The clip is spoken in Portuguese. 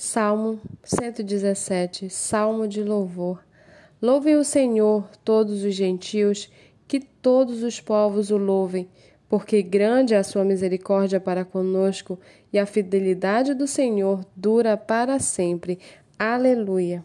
Salmo 117 Salmo de louvor. Louvem o Senhor, todos os gentios, que todos os povos o louvem, porque grande é a sua misericórdia para conosco e a fidelidade do Senhor dura para sempre. Aleluia.